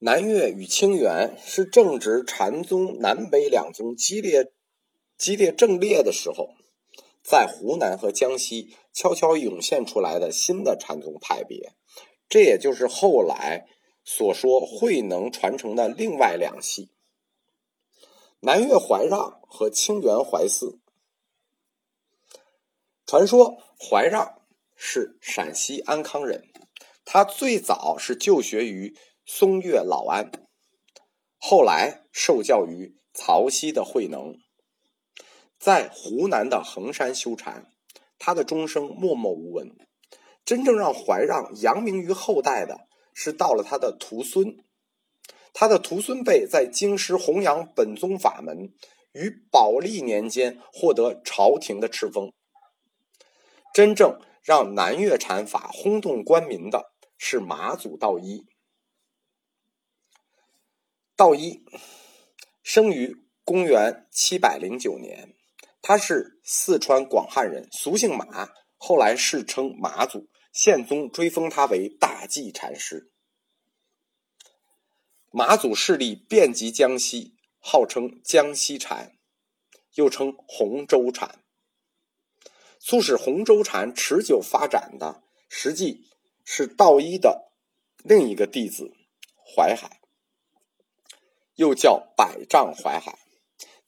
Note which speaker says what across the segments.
Speaker 1: 南岳与清源是正值禅宗南北两宗激烈、激烈正烈的时候，在湖南和江西悄悄涌现出来的新的禅宗派别，这也就是后来所说慧能传承的另外两系：南岳怀让和清源怀思。传说怀让是陕西安康人，他最早是就学于。松岳老安，后来受教于曹溪的慧能，在湖南的衡山修禅，他的终生默默无闻。真正让怀让扬名于后代的，是到了他的徒孙，他的徒孙辈在京师弘扬本宗法门，于宝历年间获得朝廷的敕封。真正让南岳禅法轰动官民的，是马祖道一。道一生于公元七百零九年，他是四川广汉人，俗姓马，后来世称马祖，宪宗追封他为大寂禅师。马祖势力遍及江西，号称江西禅，又称洪州禅。促使洪州禅持久发展的，实际是道一的另一个弟子淮海。又叫百丈怀海，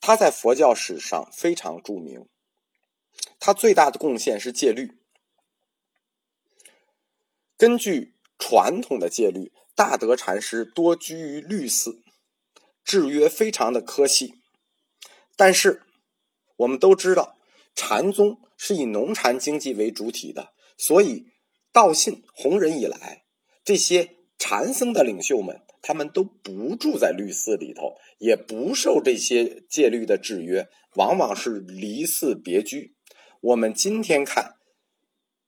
Speaker 1: 他在佛教史上非常著名。他最大的贡献是戒律。根据传统的戒律，大德禅师多居于律寺，制约非常的苛细。但是我们都知道，禅宗是以农禅经济为主体的，所以道信弘忍以来，这些禅僧的领袖们。他们都不住在律寺里头，也不受这些戒律的制约，往往是离寺别居。我们今天看，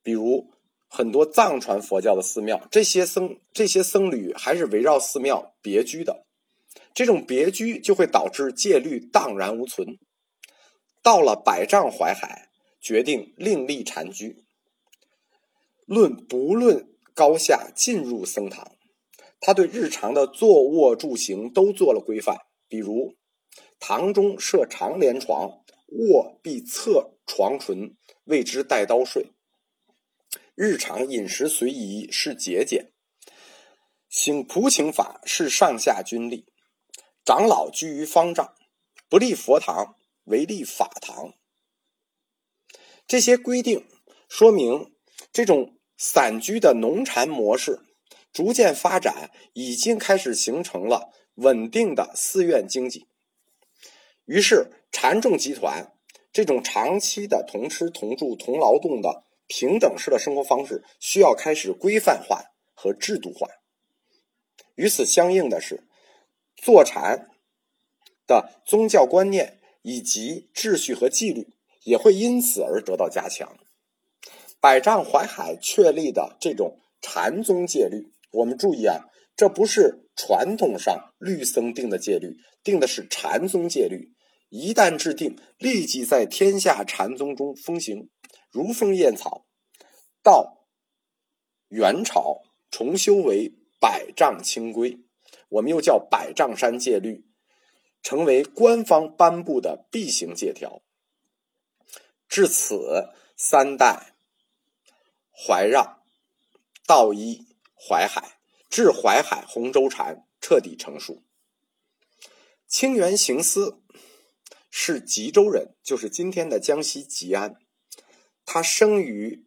Speaker 1: 比如很多藏传佛教的寺庙，这些僧这些僧侣还是围绕寺庙别居的。这种别居就会导致戒律荡然无存。到了百丈怀海，决定另立禅居，论不论高下，进入僧堂。他对日常的坐卧住行都做了规范，比如堂中设长帘床，卧必侧床唇，谓之带刀睡。日常饮食随宜，是节俭。行仆请法是上下均立。长老居于方丈，不立佛堂，唯立法堂。这些规定说明，这种散居的农禅模式。逐渐发展，已经开始形成了稳定的寺院经济。于是，禅众集团这种长期的同吃同住同劳动的平等式的生活方式，需要开始规范化和制度化。与此相应的是，坐禅的宗教观念以及秩序和纪律也会因此而得到加强。百丈怀海确立的这种禅宗戒律。我们注意啊，这不是传统上律僧定的戒律，定的是禅宗戒律。一旦制定，立即在天下禅宗中风行，如风燕草。到元朝重修为百丈清规，我们又叫百丈山戒律，成为官方颁布的必行戒条。至此，三代怀让、道一。淮海至淮海洪州禅彻底成熟。清源行思是吉州人，就是今天的江西吉安。他生于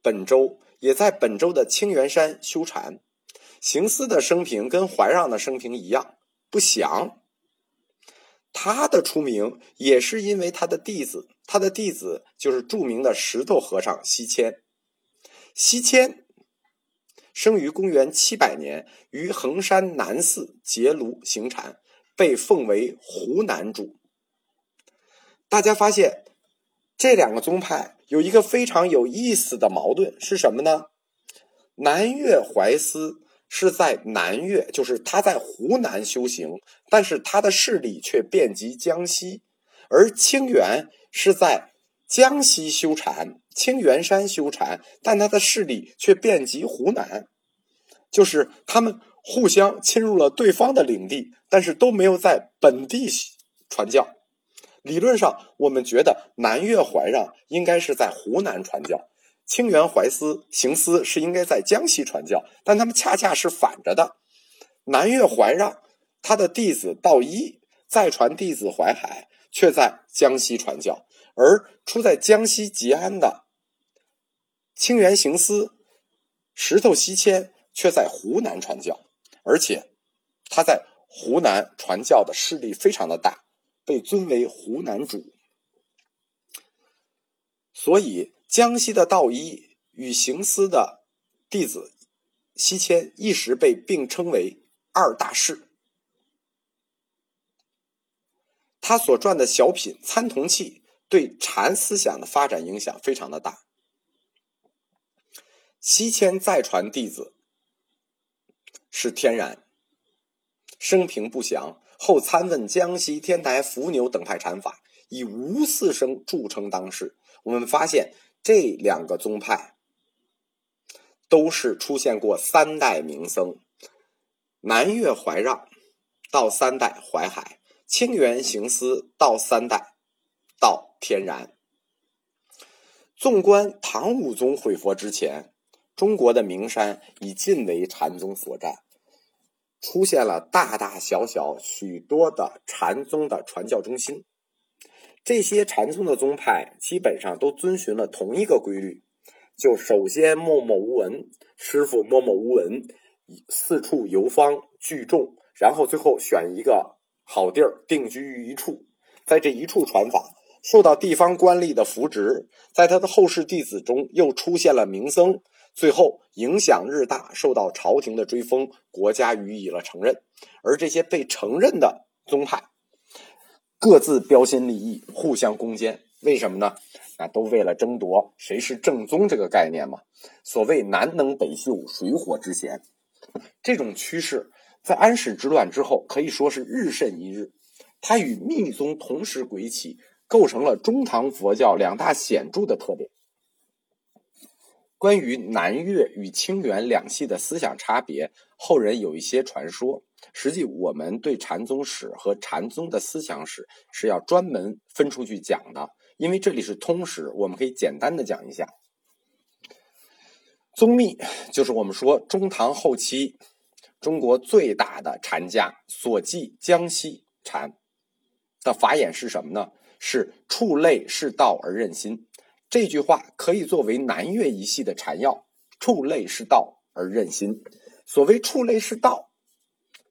Speaker 1: 本州，也在本州的清源山修禅。行思的生平跟怀让的生平一样不详。他的出名也是因为他的弟子，他的弟子就是著名的石头和尚西迁。西迁。生于公元七百年，于衡山南寺结庐行禅，被奉为湖南主。大家发现这两个宗派有一个非常有意思的矛盾是什么呢？南岳怀思是在南岳，就是他在湖南修行，但是他的势力却遍及江西；而清源是在江西修禅。清源山修禅，但他的势力却遍及湖南，就是他们互相侵入了对方的领地，但是都没有在本地传教。理论上，我们觉得南岳怀让应该是在湖南传教，清源怀思行思是应该在江西传教，但他们恰恰是反着的。南岳怀让他的弟子道一再传弟子淮海，却在江西传教，而出在江西吉安的清源行思、石头西迁却在湖南传教，而且他在湖南传教的势力非常的大。被尊为湖南主，所以江西的道一与行思的弟子西迁一时被并称为二大士。他所撰的小品《参同契》对禅思想的发展影响非常的大。西迁再传弟子是天然，生平不详。后参问江西天台伏牛等派禅法，以无四声著称当世。我们发现这两个宗派都是出现过三代名僧：南岳怀让到三代怀海，清源行思到三代到天然。纵观唐武宗毁佛之前，中国的名山已尽为禅宗所占。出现了大大小小许多的禅宗的传教中心，这些禅宗的宗派基本上都遵循了同一个规律，就首先默默无闻，师傅默默无闻，四处游方聚众，然后最后选一个好地儿定居于一处，在这一处传法，受到地方官吏的扶植，在他的后世弟子中又出现了名僧。最后影响日大，受到朝廷的追封，国家予以了承认。而这些被承认的宗派，各自标新立异，互相攻坚。为什么呢？那都为了争夺谁是正宗这个概念嘛。所谓南能北秀，水火之嫌，这种趋势在安史之乱之后可以说是日甚一日。它与密宗同时崛起，构成了中唐佛教两大显著的特点。关于南岳与清源两系的思想差别，后人有一些传说。实际我们对禅宗史和禅宗的思想史是要专门分出去讲的，因为这里是通史，我们可以简单的讲一下。宗密就是我们说中唐后期中国最大的禅家所记江西禅的法眼是什么呢？是触类是道而任心。这句话可以作为南岳一系的禅要：触类是道而任心。所谓触类是道，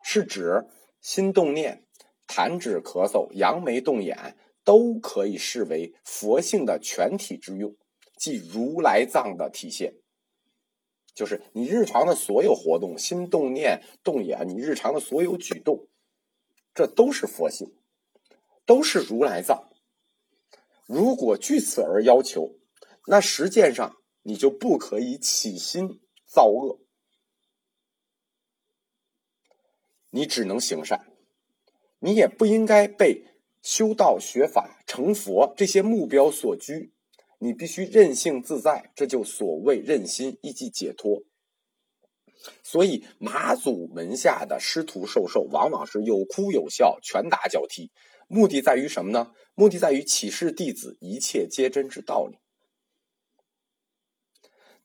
Speaker 1: 是指心动念、弹指咳嗽、扬眉动眼，都可以视为佛性的全体之用，即如来藏的体现。就是你日常的所有活动，心动念、动眼，你日常的所有举动，这都是佛性，都是如来藏。如果据此而要求，那实践上你就不可以起心造恶，你只能行善，你也不应该被修道学法成佛这些目标所拘，你必须任性自在，这就所谓任心，以及解脱。所以马祖门下的师徒授受，往往是有哭有笑，拳打脚踢。目的在于什么呢？目的在于启示弟子一切皆真之道理。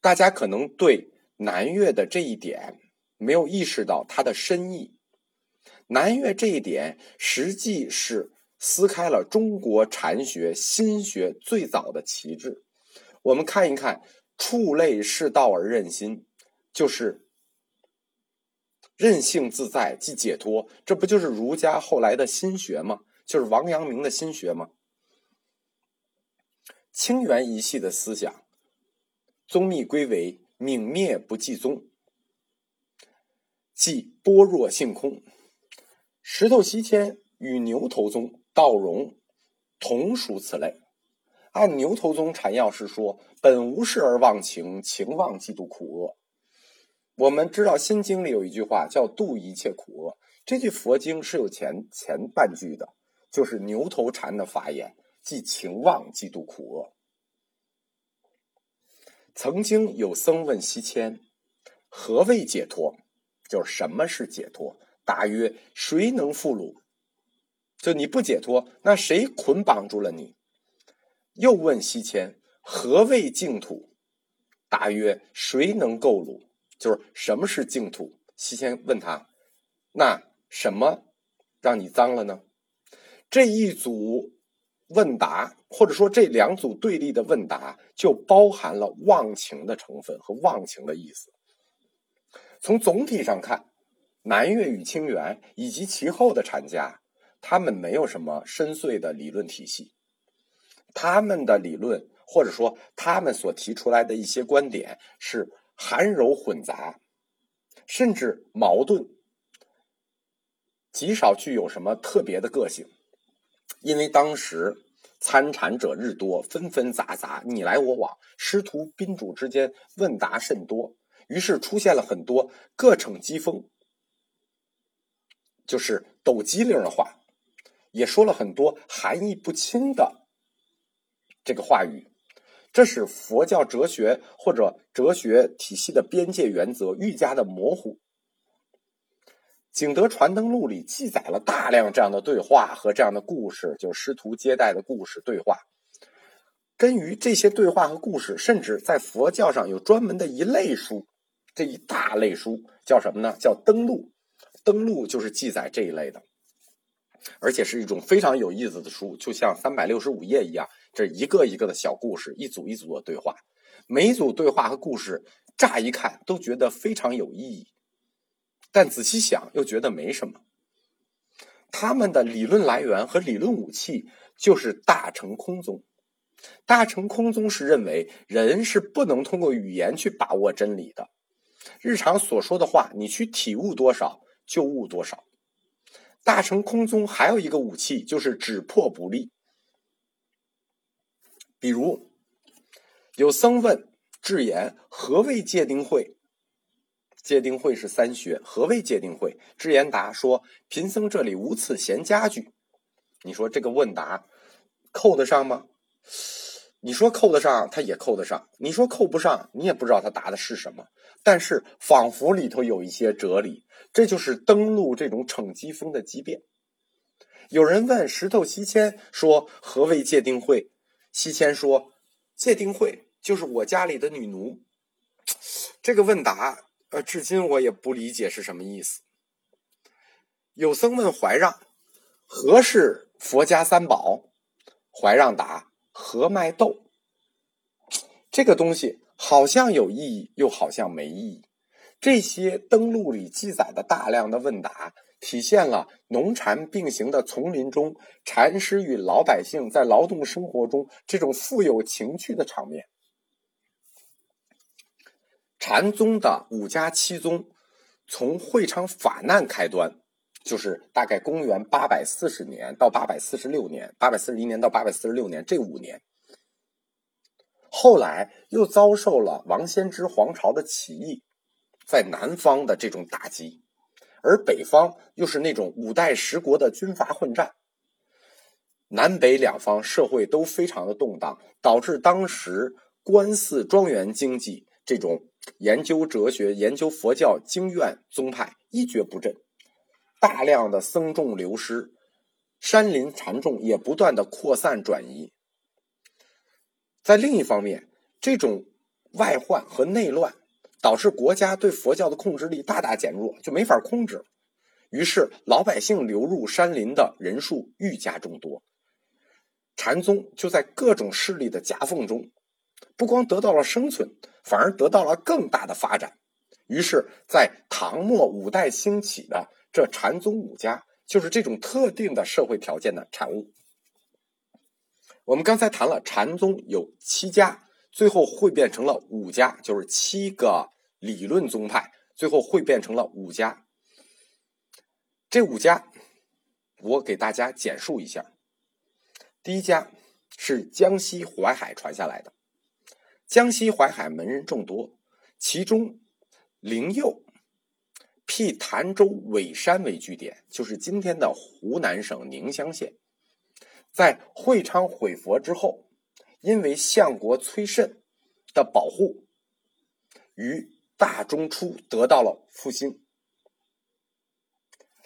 Speaker 1: 大家可能对南岳的这一点没有意识到它的深意。南岳这一点实际是撕开了中国禅学心学最早的旗帜。我们看一看“触类是道而任心”，就是任性自在即解脱，这不就是儒家后来的心学吗？就是王阳明的心学吗？清源一系的思想，宗密归为泯灭不计宗，即般若性空。石头西迁与牛头宗、道融同属此类。按牛头宗禅要是说：“本无事而忘情，情忘即度苦厄。”我们知道《心经》里有一句话叫“度一切苦厄”，这句佛经是有前前半句的。就是牛头禅的法眼，即情妄嫉妒苦厄。曾经有僧问西迁：“何谓解脱？”就是什么是解脱？答曰：谁能缚虏？就你不解脱，那谁捆绑住了你？又问西迁：何谓净土？答曰：谁能构掳？就是什么是净土？西迁问他：那什么让你脏了呢？这一组问答，或者说这两组对立的问答，就包含了忘情的成分和忘情的意思。从总体上看，南岳与清源以及其后的禅家，他们没有什么深邃的理论体系，他们的理论或者说他们所提出来的一些观点是含柔混杂，甚至矛盾，极少具有什么特别的个性。因为当时参禅者日多，纷纷杂杂，你来我往，师徒宾主之间问答甚多。于是出现了很多各逞机锋，就是抖机灵的话，也说了很多含义不清的这个话语，这使佛教哲学或者哲学体系的边界原则愈加的模糊。《景德传灯录》里记载了大量这样的对话和这样的故事，就是师徒接待的故事对话。根于这些对话和故事，甚至在佛教上有专门的一类书。这一大类书叫什么呢？叫登录。登录就是记载这一类的，而且是一种非常有意思的书，就像三百六十五页一样，这一个一个的小故事，一组一组的对话。每一组对话和故事，乍一看都觉得非常有意义，但仔细想又觉得没什么。他们的理论来源和理论武器就是大乘空宗。大乘空宗是认为人是不能通过语言去把握真理的。日常所说的话，你去体悟多少就悟多少。大乘空宗还有一个武器，就是只破不立。比如，有僧问智言：“何谓戒定慧？”戒定慧是三学，何谓戒定慧？智言答说：“贫僧这里无此闲家具。”你说这个问答扣得上吗？你说扣得上，他也扣得上；你说扣不上，你也不知道他答的是什么。但是仿佛里头有一些哲理，这就是登陆这种逞机风的机变。有人问石头西迁说：“何为戒定慧？”西迁说：“戒定慧就是我家里的女奴。”这个问答，呃，至今我也不理解是什么意思。有僧问怀让：“何是佛家三宝？”怀让答：“合麦豆。”这个东西。好像有意义，又好像没意义。这些登录里记载的大量的问答，体现了农禅并行的丛林中，禅师与老百姓在劳动生活中这种富有情趣的场面。禅宗的五家七宗，从会昌法难开端，就是大概公元八百四十年到八百四十六年，八百四十一年到八百四十六年这五年。后来又遭受了王仙芝皇朝的起义，在南方的这种打击，而北方又是那种五代十国的军阀混战，南北两方社会都非常的动荡，导致当时官寺庄园经济这种研究哲学、研究佛教经院宗派一蹶不振，大量的僧众流失，山林禅众也不断的扩散转移。在另一方面，这种外患和内乱导致国家对佛教的控制力大大减弱，就没法控制。于是，老百姓流入山林的人数愈加众多，禅宗就在各种势力的夹缝中，不光得到了生存，反而得到了更大的发展。于是，在唐末五代兴起的这禅宗五家，就是这种特定的社会条件的产物。我们刚才谈了禅宗有七家，最后汇变成了五家，就是七个理论宗派，最后汇变成了五家。这五家，我给大家简述一下。第一家是江西淮海传下来的，江西淮海门人众多，其中灵佑辟潭州尾山为据点，就是今天的湖南省宁乡县。在会昌毁佛之后，因为相国崔慎的保护，于大中初得到了复兴。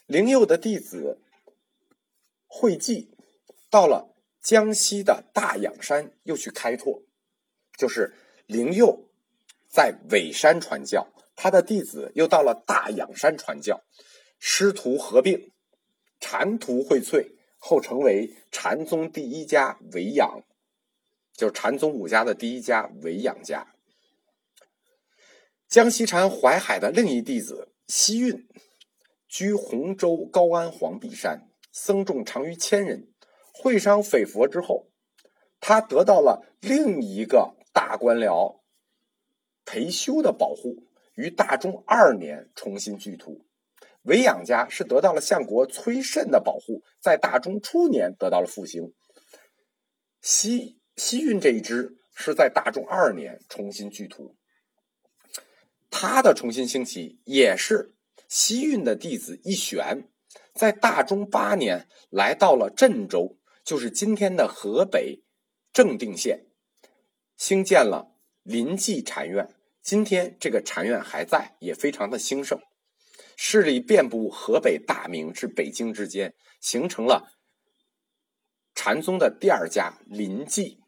Speaker 1: 灵佑的弟子惠济到了江西的大仰山，又去开拓。就是灵佑在尾山传教，他的弟子又到了大仰山传教，师徒合并，禅徒荟萃，后成为禅宗第一家维养，就是禅宗五家的第一家维养家。江西禅淮海的另一弟子西运，居洪州高安黄壁山，僧众长于千人，会商匪佛之后，他得到了另一个。大官僚裴修的保护，于大中二年重新聚徒。韦养家是得到了相国崔慎的保护，在大中初年得到了复兴。西西运这一支是在大中二年重新聚徒。他的重新兴起也是西运的弟子一玄，在大中八年来到了镇州，就是今天的河北正定县。兴建了临济禅院，今天这个禅院还在，也非常的兴盛，势力遍布河北大名至北京之间，形成了禅宗的第二家临济。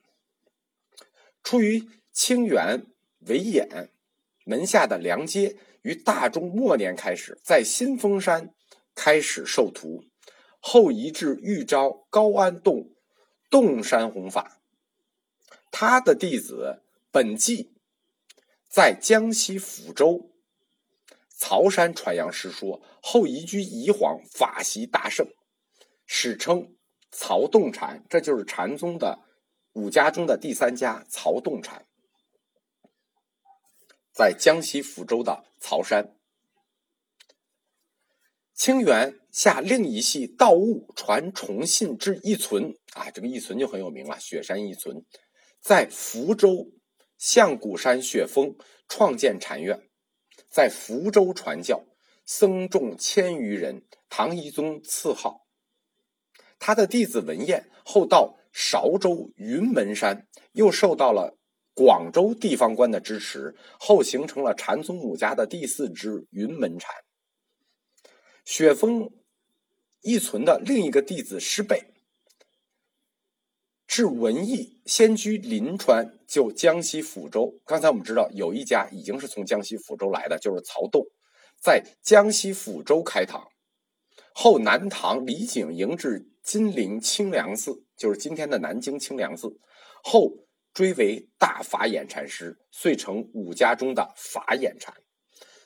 Speaker 1: 出于清源维演门下的梁阶，于大中末年开始在新丰山开始授徒，后移至玉昭高安洞洞山弘法。他的弟子本纪在江西抚州曹山传扬师说，后移居宜黄，法席大盛，史称曹洞禅。这就是禅宗的五家中的第三家曹洞禅，在江西抚州的曹山。清源下另一系道悟传崇信之一存啊，这个一存就很有名了，雪山一存。在福州象谷山雪峰创建禅院，在福州传教，僧众千余人。唐懿宗赐号。他的弟子文彦后到韶州云门山，又受到了广州地方官的支持，后形成了禅宗五家的第四支云门禅。雪峰一存的另一个弟子师贝。至文艺先居临川，就江西抚州。刚才我们知道有一家已经是从江西抚州来的，就是曹洞，在江西抚州开堂。后南唐李景迎至金陵清凉寺，就是今天的南京清凉寺。后追为大法眼禅师，遂成五家中的法眼禅。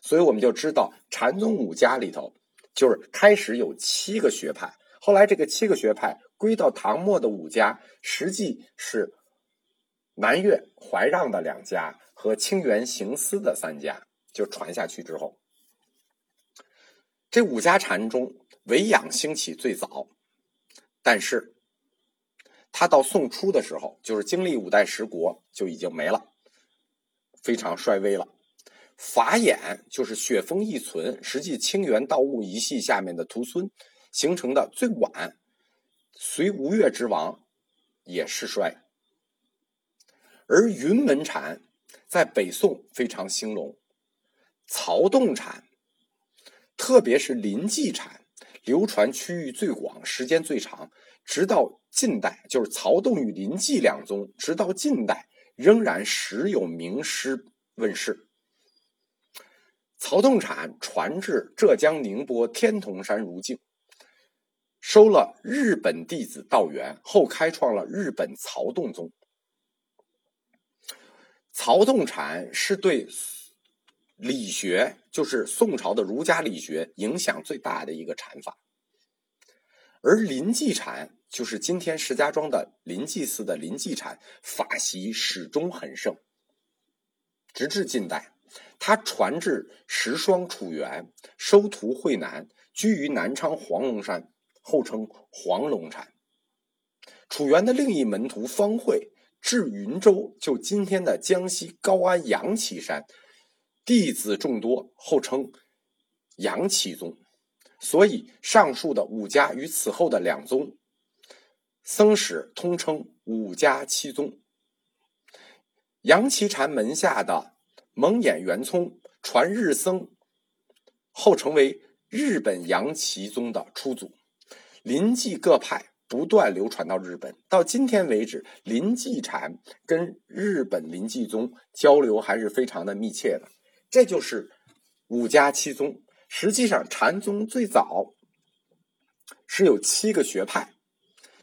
Speaker 1: 所以我们就知道禅宗五家里头，就是开始有七个学派，后来这个七个学派。归到唐末的五家，实际是南岳怀让的两家和清源行思的三家，就传下去之后，这五家禅中维养兴起最早，但是他到宋初的时候，就是经历五代十国就已经没了，非常衰微了。法眼就是雪峰一存，实际清源道悟一系下面的徒孙形成的最晚。随吴越之亡，也失衰。而云门禅在北宋非常兴隆，曹洞禅，特别是临济禅，流传区域最广，时间最长，直到近代，就是曹洞与临济两宗，直到近代仍然时有名师问世。曹洞禅传至浙江宁波天童山如镜。收了日本弟子道元，后开创了日本曹洞宗。曹洞禅是对理学，就是宋朝的儒家理学影响最大的一个禅法。而临济禅，就是今天石家庄的临济寺的临济禅，法席始终很盛，直至近代，他传至石霜楚元，收徒惠南，居于南昌黄龙山。后称黄龙禅。楚原的另一门徒方慧至云州，就今天的江西高安杨岐山，弟子众多，后称杨岐宗。所以上述的五家与此后的两宗，僧史通称五家七宗。杨岐禅门下的蒙眼圆聪传日僧，后成为日本杨岐宗的初祖。临济各派不断流传到日本，到今天为止，临济禅跟日本临济宗交流还是非常的密切的。这就是五家七宗。实际上，禅宗最早是有七个学派，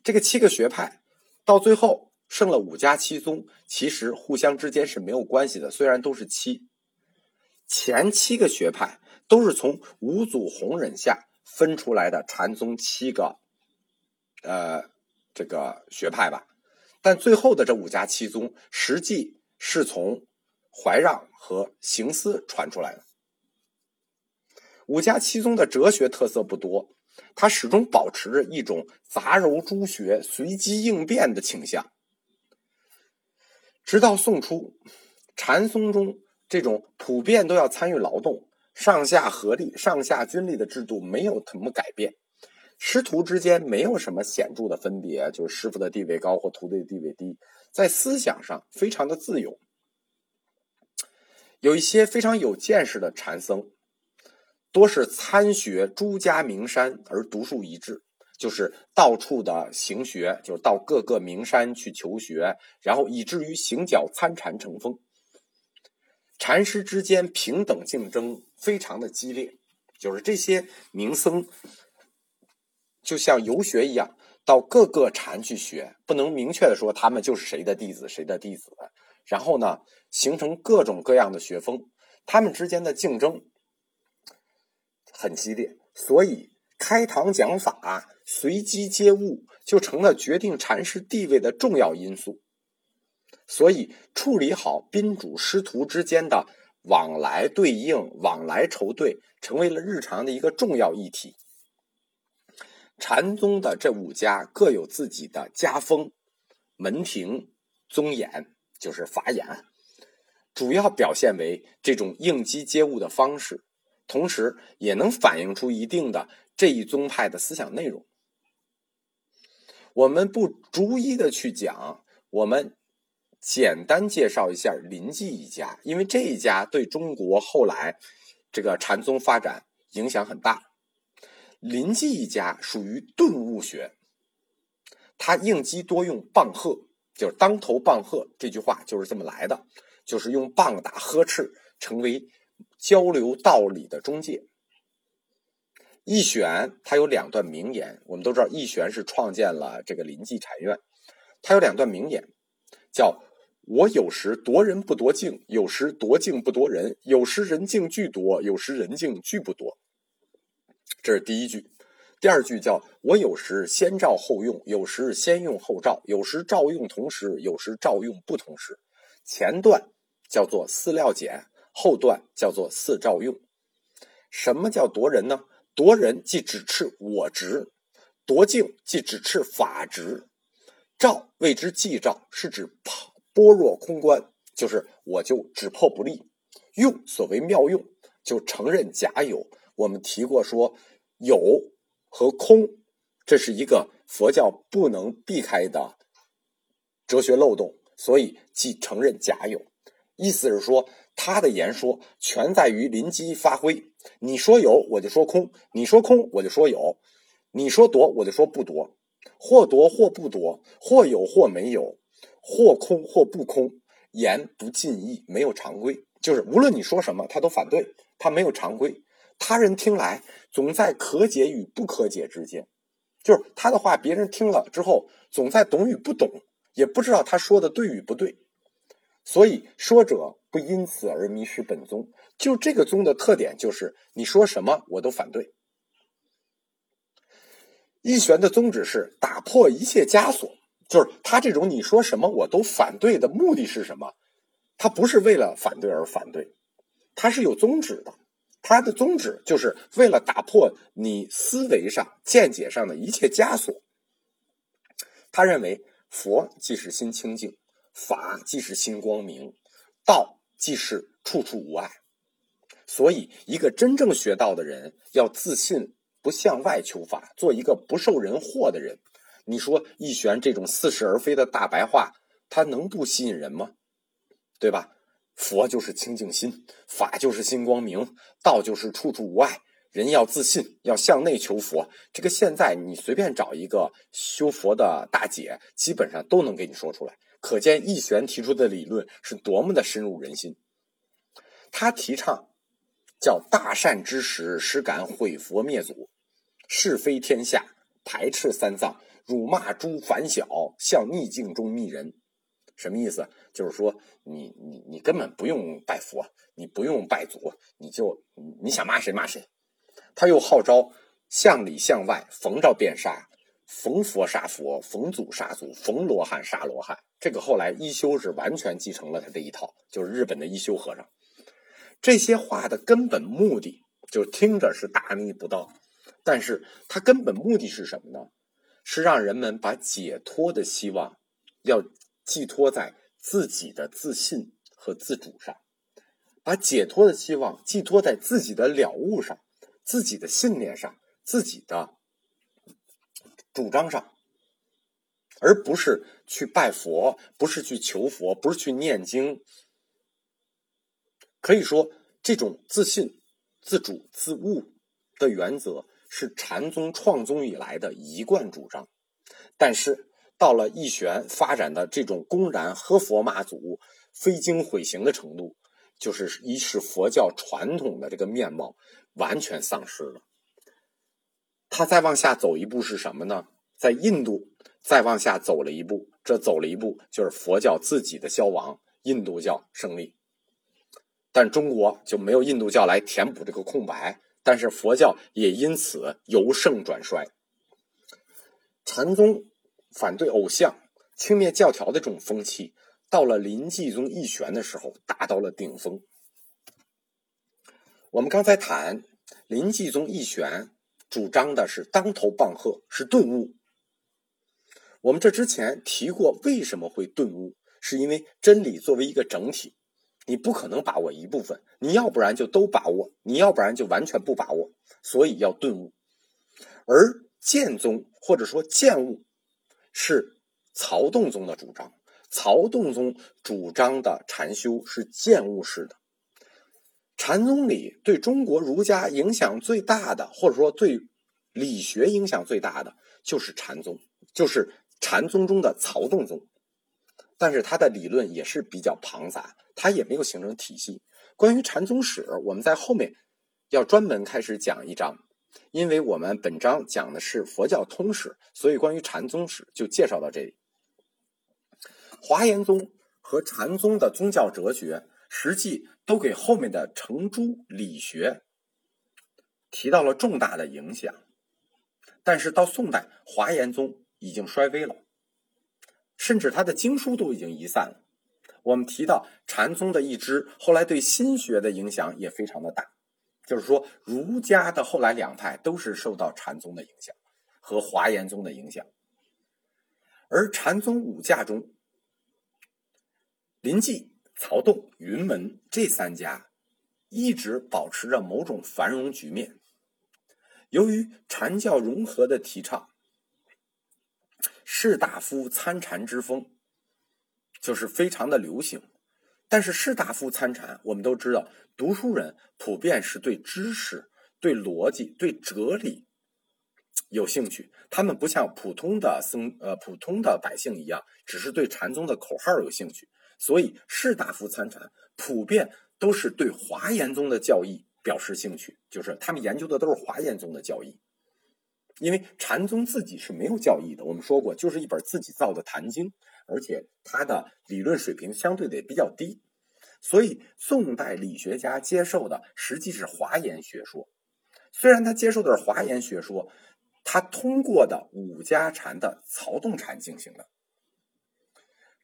Speaker 1: 这个七个学派到最后剩了五家七宗，其实互相之间是没有关系的。虽然都是七，前七个学派都是从五祖弘忍下分出来的禅宗七个，呃，这个学派吧。但最后的这五家七宗，实际是从怀让和行思传出来的。五家七宗的哲学特色不多，它始终保持着一种杂糅诸学、随机应变的倾向。直到宋初，禅宗中这种普遍都要参与劳动、上下合力、上下军力的制度没有什么改变，师徒之间没有什么显著的分别，就是师傅的地位高或徒弟的地位低，在思想上非常的自由。有一些非常有见识的禅僧。多是参学诸家名山而独树一帜，就是到处的行学，就是到各个名山去求学，然后以至于行脚参禅成风。禅师之间平等竞争非常的激烈，就是这些名僧就像游学一样，到各个禅去学，不能明确的说他们就是谁的弟子，谁的弟子。然后呢，形成各种各样的学风，他们之间的竞争。很激烈，所以开堂讲法、随机接物就成了决定禅师地位的重要因素。所以，处理好宾主师徒之间的往来对应、往来筹对，成为了日常的一个重要议题。禅宗的这五家各有自己的家风、门庭、宗眼，就是法眼，主要表现为这种应机接物的方式。同时，也能反映出一定的这一宗派的思想内容。我们不逐一的去讲，我们简单介绍一下林记一家，因为这一家对中国后来这个禅宗发展影响很大。林记一家属于顿悟学，他应机多用棒喝，就是当头棒喝这句话就是这么来的，就是用棒打呵斥，成为。交流道理的中介，易玄他有两段名言，我们都知道易玄是创建了这个林记禅院，他有两段名言，叫“我有时夺人不夺境，有时夺境不夺人，有时人境俱夺，有时人境俱不夺”。这是第一句，第二句叫“我有时先照后用，有时先用后照，有时照用同时，有时照用不同时”。前段叫做饲料简。后段叫做四照用，什么叫夺人呢？夺人即指斥我执，夺境即指斥法执，照谓之寂照，是指般若空观，就是我就只破不立。用所谓妙用，就承认假有。我们提过说，有和空，这是一个佛教不能避开的哲学漏洞，所以即承认假有。意思是说。他的言说全在于临机发挥。你说有，我就说空；你说空，我就说有；你说夺，我就说不夺。或夺或不夺，或有或没有，或空或不空。言不尽意，没有常规。就是无论你说什么，他都反对，他没有常规。他人听来总在可解与不可解之间。就是他的话，别人听了之后，总在懂与不懂，也不知道他说的对与不对。所以说者不因此而迷失本宗。就这个宗的特点，就是你说什么我都反对。一玄的宗旨是打破一切枷锁，就是他这种你说什么我都反对的目的是什么？他不是为了反对而反对，他是有宗旨的。他的宗旨就是为了打破你思维上、见解上的一切枷锁。他认为佛即是心清净。法即是心光明，道即是处处无碍。所以，一个真正学道的人要自信，不向外求法，做一个不受人惑的人。你说一玄这种似是而非的大白话，他能不吸引人吗？对吧？佛就是清净心，法就是心光明，道就是处处无碍。人要自信，要向内求佛。这个现在你随便找一个修佛的大姐，基本上都能给你说出来。可见义玄提出的理论是多么的深入人心。他提倡叫大善之时，实敢毁佛灭祖，是非天下，排斥三藏，辱骂诸凡小，向逆境中觅人。什么意思？就是说，你你你根本不用拜佛，你不用拜祖，你就你想骂谁骂谁。他又号召向里向外，逢着便杀，逢佛杀佛，逢祖杀祖，逢罗汉杀罗汉。这个后来一休是完全继承了他这一套，就是日本的一休和尚。这些话的根本目的，就听着是大逆不道，但是他根本目的是什么呢？是让人们把解脱的希望要寄托在自己的自信和自主上，把解脱的希望寄托在自己的了悟上。自己的信念上，自己的主张上，而不是去拜佛，不是去求佛，不是去念经。可以说，这种自信、自主、自悟的原则是禅宗创宗以来的一贯主张。但是，到了义玄发展的这种公然喝佛骂祖、非经毁行的程度，就是一是佛教传统的这个面貌。完全丧失了。他再往下走一步是什么呢？在印度再往下走了一步，这走了一步就是佛教自己的消亡，印度教胜利。但中国就没有印度教来填补这个空白，但是佛教也因此由盛转衰。禅宗反对偶像、轻蔑教条的这种风气，到了临济宗义玄的时候达到了顶峰。我们刚才谈临济宗义玄主张的是当头棒喝，是顿悟。我们这之前提过，为什么会顿悟？是因为真理作为一个整体，你不可能把握一部分，你要不然就都把握，你要不然就完全不把握，所以要顿悟。而剑宗或者说剑悟是曹洞宗的主张，曹洞宗主张的禅修是剑悟式的。禅宗里对中国儒家影响最大的，或者说对理学影响最大的，就是禅宗，就是禅宗中的曹洞宗。但是他的理论也是比较庞杂，他也没有形成体系。关于禅宗史，我们在后面要专门开始讲一章，因为我们本章讲的是佛教通史，所以关于禅宗史就介绍到这里。华严宗和禅宗的宗教哲学。实际都给后面的程朱理学提到了重大的影响，但是到宋代，华严宗已经衰微了，甚至他的经书都已经遗散了。我们提到禅宗的一支，后来对心学的影响也非常的大，就是说儒家的后来两派都是受到禅宗的影响和华严宗的影响，而禅宗五家中，临济。曹洞、云门这三家一直保持着某种繁荣局面。由于禅教融合的提倡，士大夫参禅之风就是非常的流行。但是士大夫参禅，我们都知道，读书人普遍是对知识、对逻辑、对哲理有兴趣。他们不像普通的僧呃普通的百姓一样，只是对禅宗的口号有兴趣。所以士大夫参禅，普遍都是对华严宗的教义表示兴趣，就是他们研究的都是华严宗的教义。因为禅宗自己是没有教义的，我们说过，就是一本自己造的《坛经》，而且他的理论水平相对的也比较低。所以宋代理学家接受的实际是华严学说，虽然他接受的是华严学说，他通过的五家禅的曹洞禅进行的。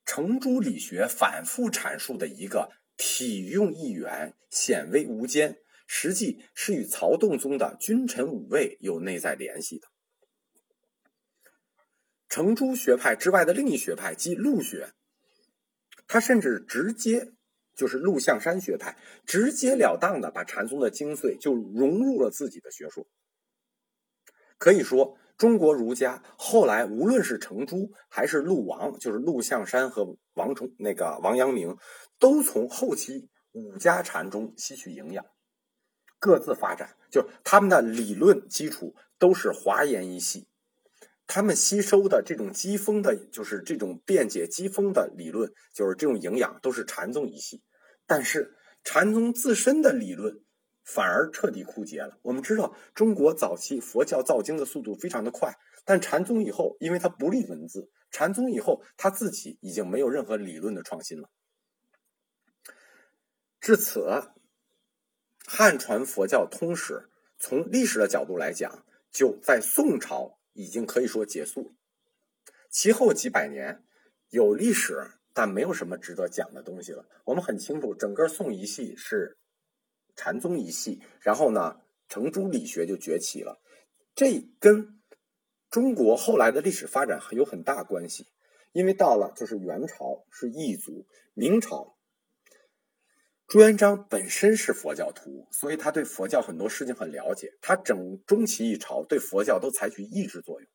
Speaker 1: 程朱理学反复阐述的一个体用一元，显微无间，实际是与曹洞宗的君臣五位有内在联系的。程朱学派之外的另一学派即陆学，他甚至直接就是陆象山学派，直截了当的把禅宗的精髓就融入了自己的学说，可以说。中国儒家后来无论是程朱还是陆王，就是陆象山和王崇那个王阳明，都从后期五家禅中吸取营养。各自发展，就他们的理论基础都是华严一系，他们吸收的这种机风的，就是这种辩解机风的理论，就是这种营养都是禅宗一系。但是禅宗自身的理论反而彻底枯竭了。我们知道，中国早期佛教造经的速度非常的快，但禅宗以后，因为它不立文字，禅宗以后他自己已经没有任何理论的创新了。至此，汉传佛教通史从历史的角度来讲，就在宋朝已经可以说结束了。其后几百年有历史，但没有什么值得讲的东西了。我们很清楚，整个宋一系是禅宗一系，然后呢，程朱理学就崛起了。这跟中国后来的历史发展有很大关系，因为到了就是元朝是异族，明朝。朱元璋本身是佛教徒，所以他对佛教很多事情很了解。他整中期一朝对佛教都采取抑制作用，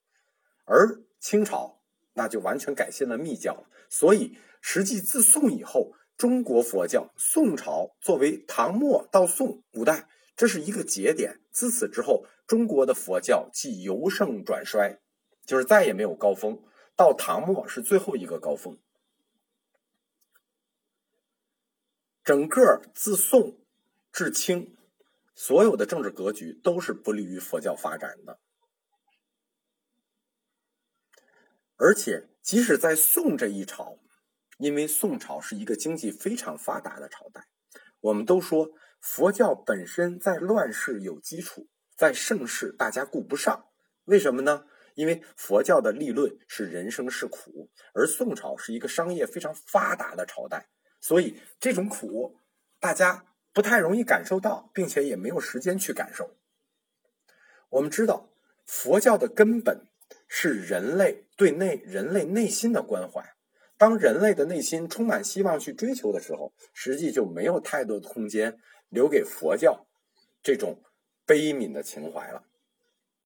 Speaker 1: 而清朝那就完全改信了密教了。所以，实际自宋以后，中国佛教宋朝作为唐末到宋五代，这是一个节点。自此之后，中国的佛教即由盛转衰，就是再也没有高峰。到唐末是最后一个高峰。整个自宋至清，所有的政治格局都是不利于佛教发展的。而且，即使在宋这一朝，因为宋朝是一个经济非常发达的朝代，我们都说佛教本身在乱世有基础，在盛世大家顾不上。为什么呢？因为佛教的立论是人生是苦，而宋朝是一个商业非常发达的朝代。所以这种苦，大家不太容易感受到，并且也没有时间去感受。我们知道，佛教的根本是人类对内人类内心的关怀。当人类的内心充满希望去追求的时候，实际就没有太多的空间留给佛教这种悲悯的情怀了。